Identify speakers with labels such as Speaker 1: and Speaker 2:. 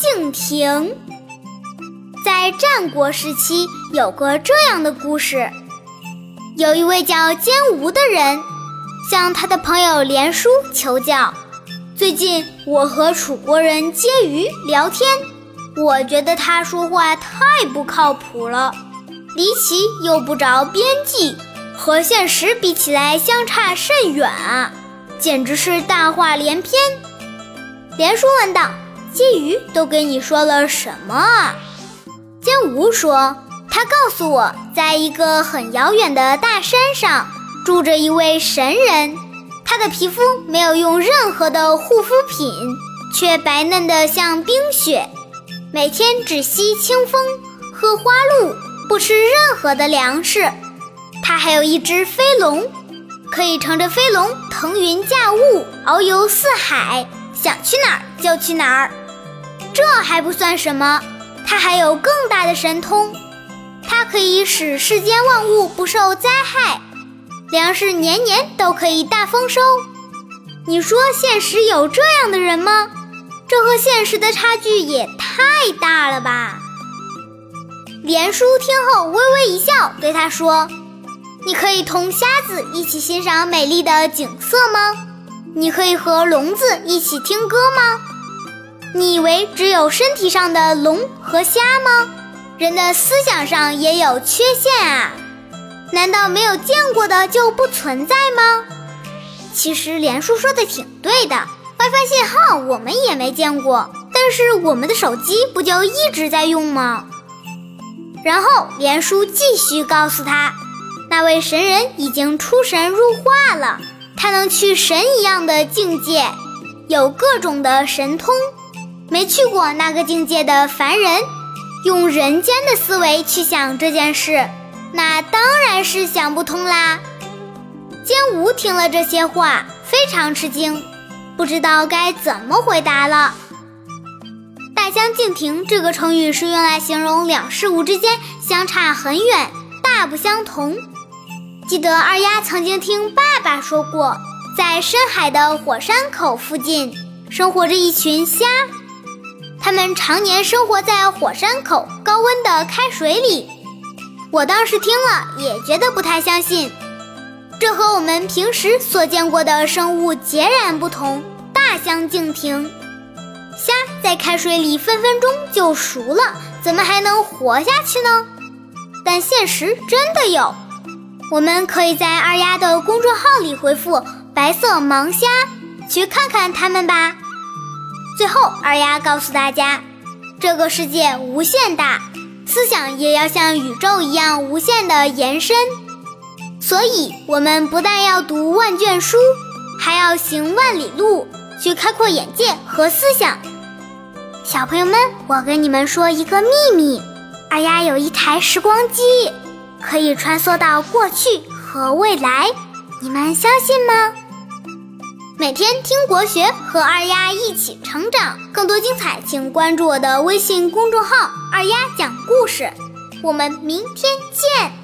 Speaker 1: 敬亭。在战国时期，有个这样的故事：有一位叫坚吾的人，向他的朋友连叔求教。最近我和楚国人接鱼聊天，我觉得他说话太不靠谱了，离奇又不着边际，和现实比起来相差甚远啊，简直是大话连篇。连叔问道：“金鱼都跟你说了什么啊？”坚吾说：“他告诉我，在一个很遥远的大山上，住着一位神人。他的皮肤没有用任何的护肤品，却白嫩的像冰雪。每天只吸清风，喝花露，不吃任何的粮食。他还有一只飞龙，可以乘着飞龙腾云驾雾，遨游四海，想去哪儿就去哪儿。这还不算什么。”他还有更大的神通，它可以使世间万物不受灾害，粮食年年都可以大丰收。你说现实有这样的人吗？这和现实的差距也太大了吧！连叔听后微微一笑，对他说：“你可以同瞎子一起欣赏美丽的景色吗？你可以和聋子一起听歌吗？”你以为只有身体上的聋和瞎吗？人的思想上也有缺陷啊！难道没有见过的就不存在吗？其实连叔说的挺对的，WiFi 信号我们也没见过，但是我们的手机不就一直在用吗？然后连叔继续告诉他，那位神人已经出神入化了，他能去神一样的境界，有各种的神通。没去过那个境界的凡人，用人间的思维去想这件事，那当然是想不通啦。坚吾听了这些话，非常吃惊，不知道该怎么回答了。大相径庭这个成语是用来形容两事物之间相差很远，大不相同。记得二丫曾经听爸爸说过，在深海的火山口附近生活着一群虾。它们常年生活在火山口高温的开水里，我当时听了也觉得不太相信，这和我们平时所见过的生物截然不同，大相径庭。虾在开水里分分钟就熟了，怎么还能活下去呢？但现实真的有，我们可以在二丫的公众号里回复“白色盲虾”去看看它们吧。最后，二丫告诉大家，这个世界无限大，思想也要像宇宙一样无限的延伸。所以，我们不但要读万卷书，还要行万里路，去开阔眼界和思想。小朋友们，我跟你们说一个秘密：二丫有一台时光机，可以穿梭到过去和未来。你们相信吗？每天听国学，和二丫一起成长。更多精彩，请关注我的微信公众号“二丫讲故事”。我们明天见。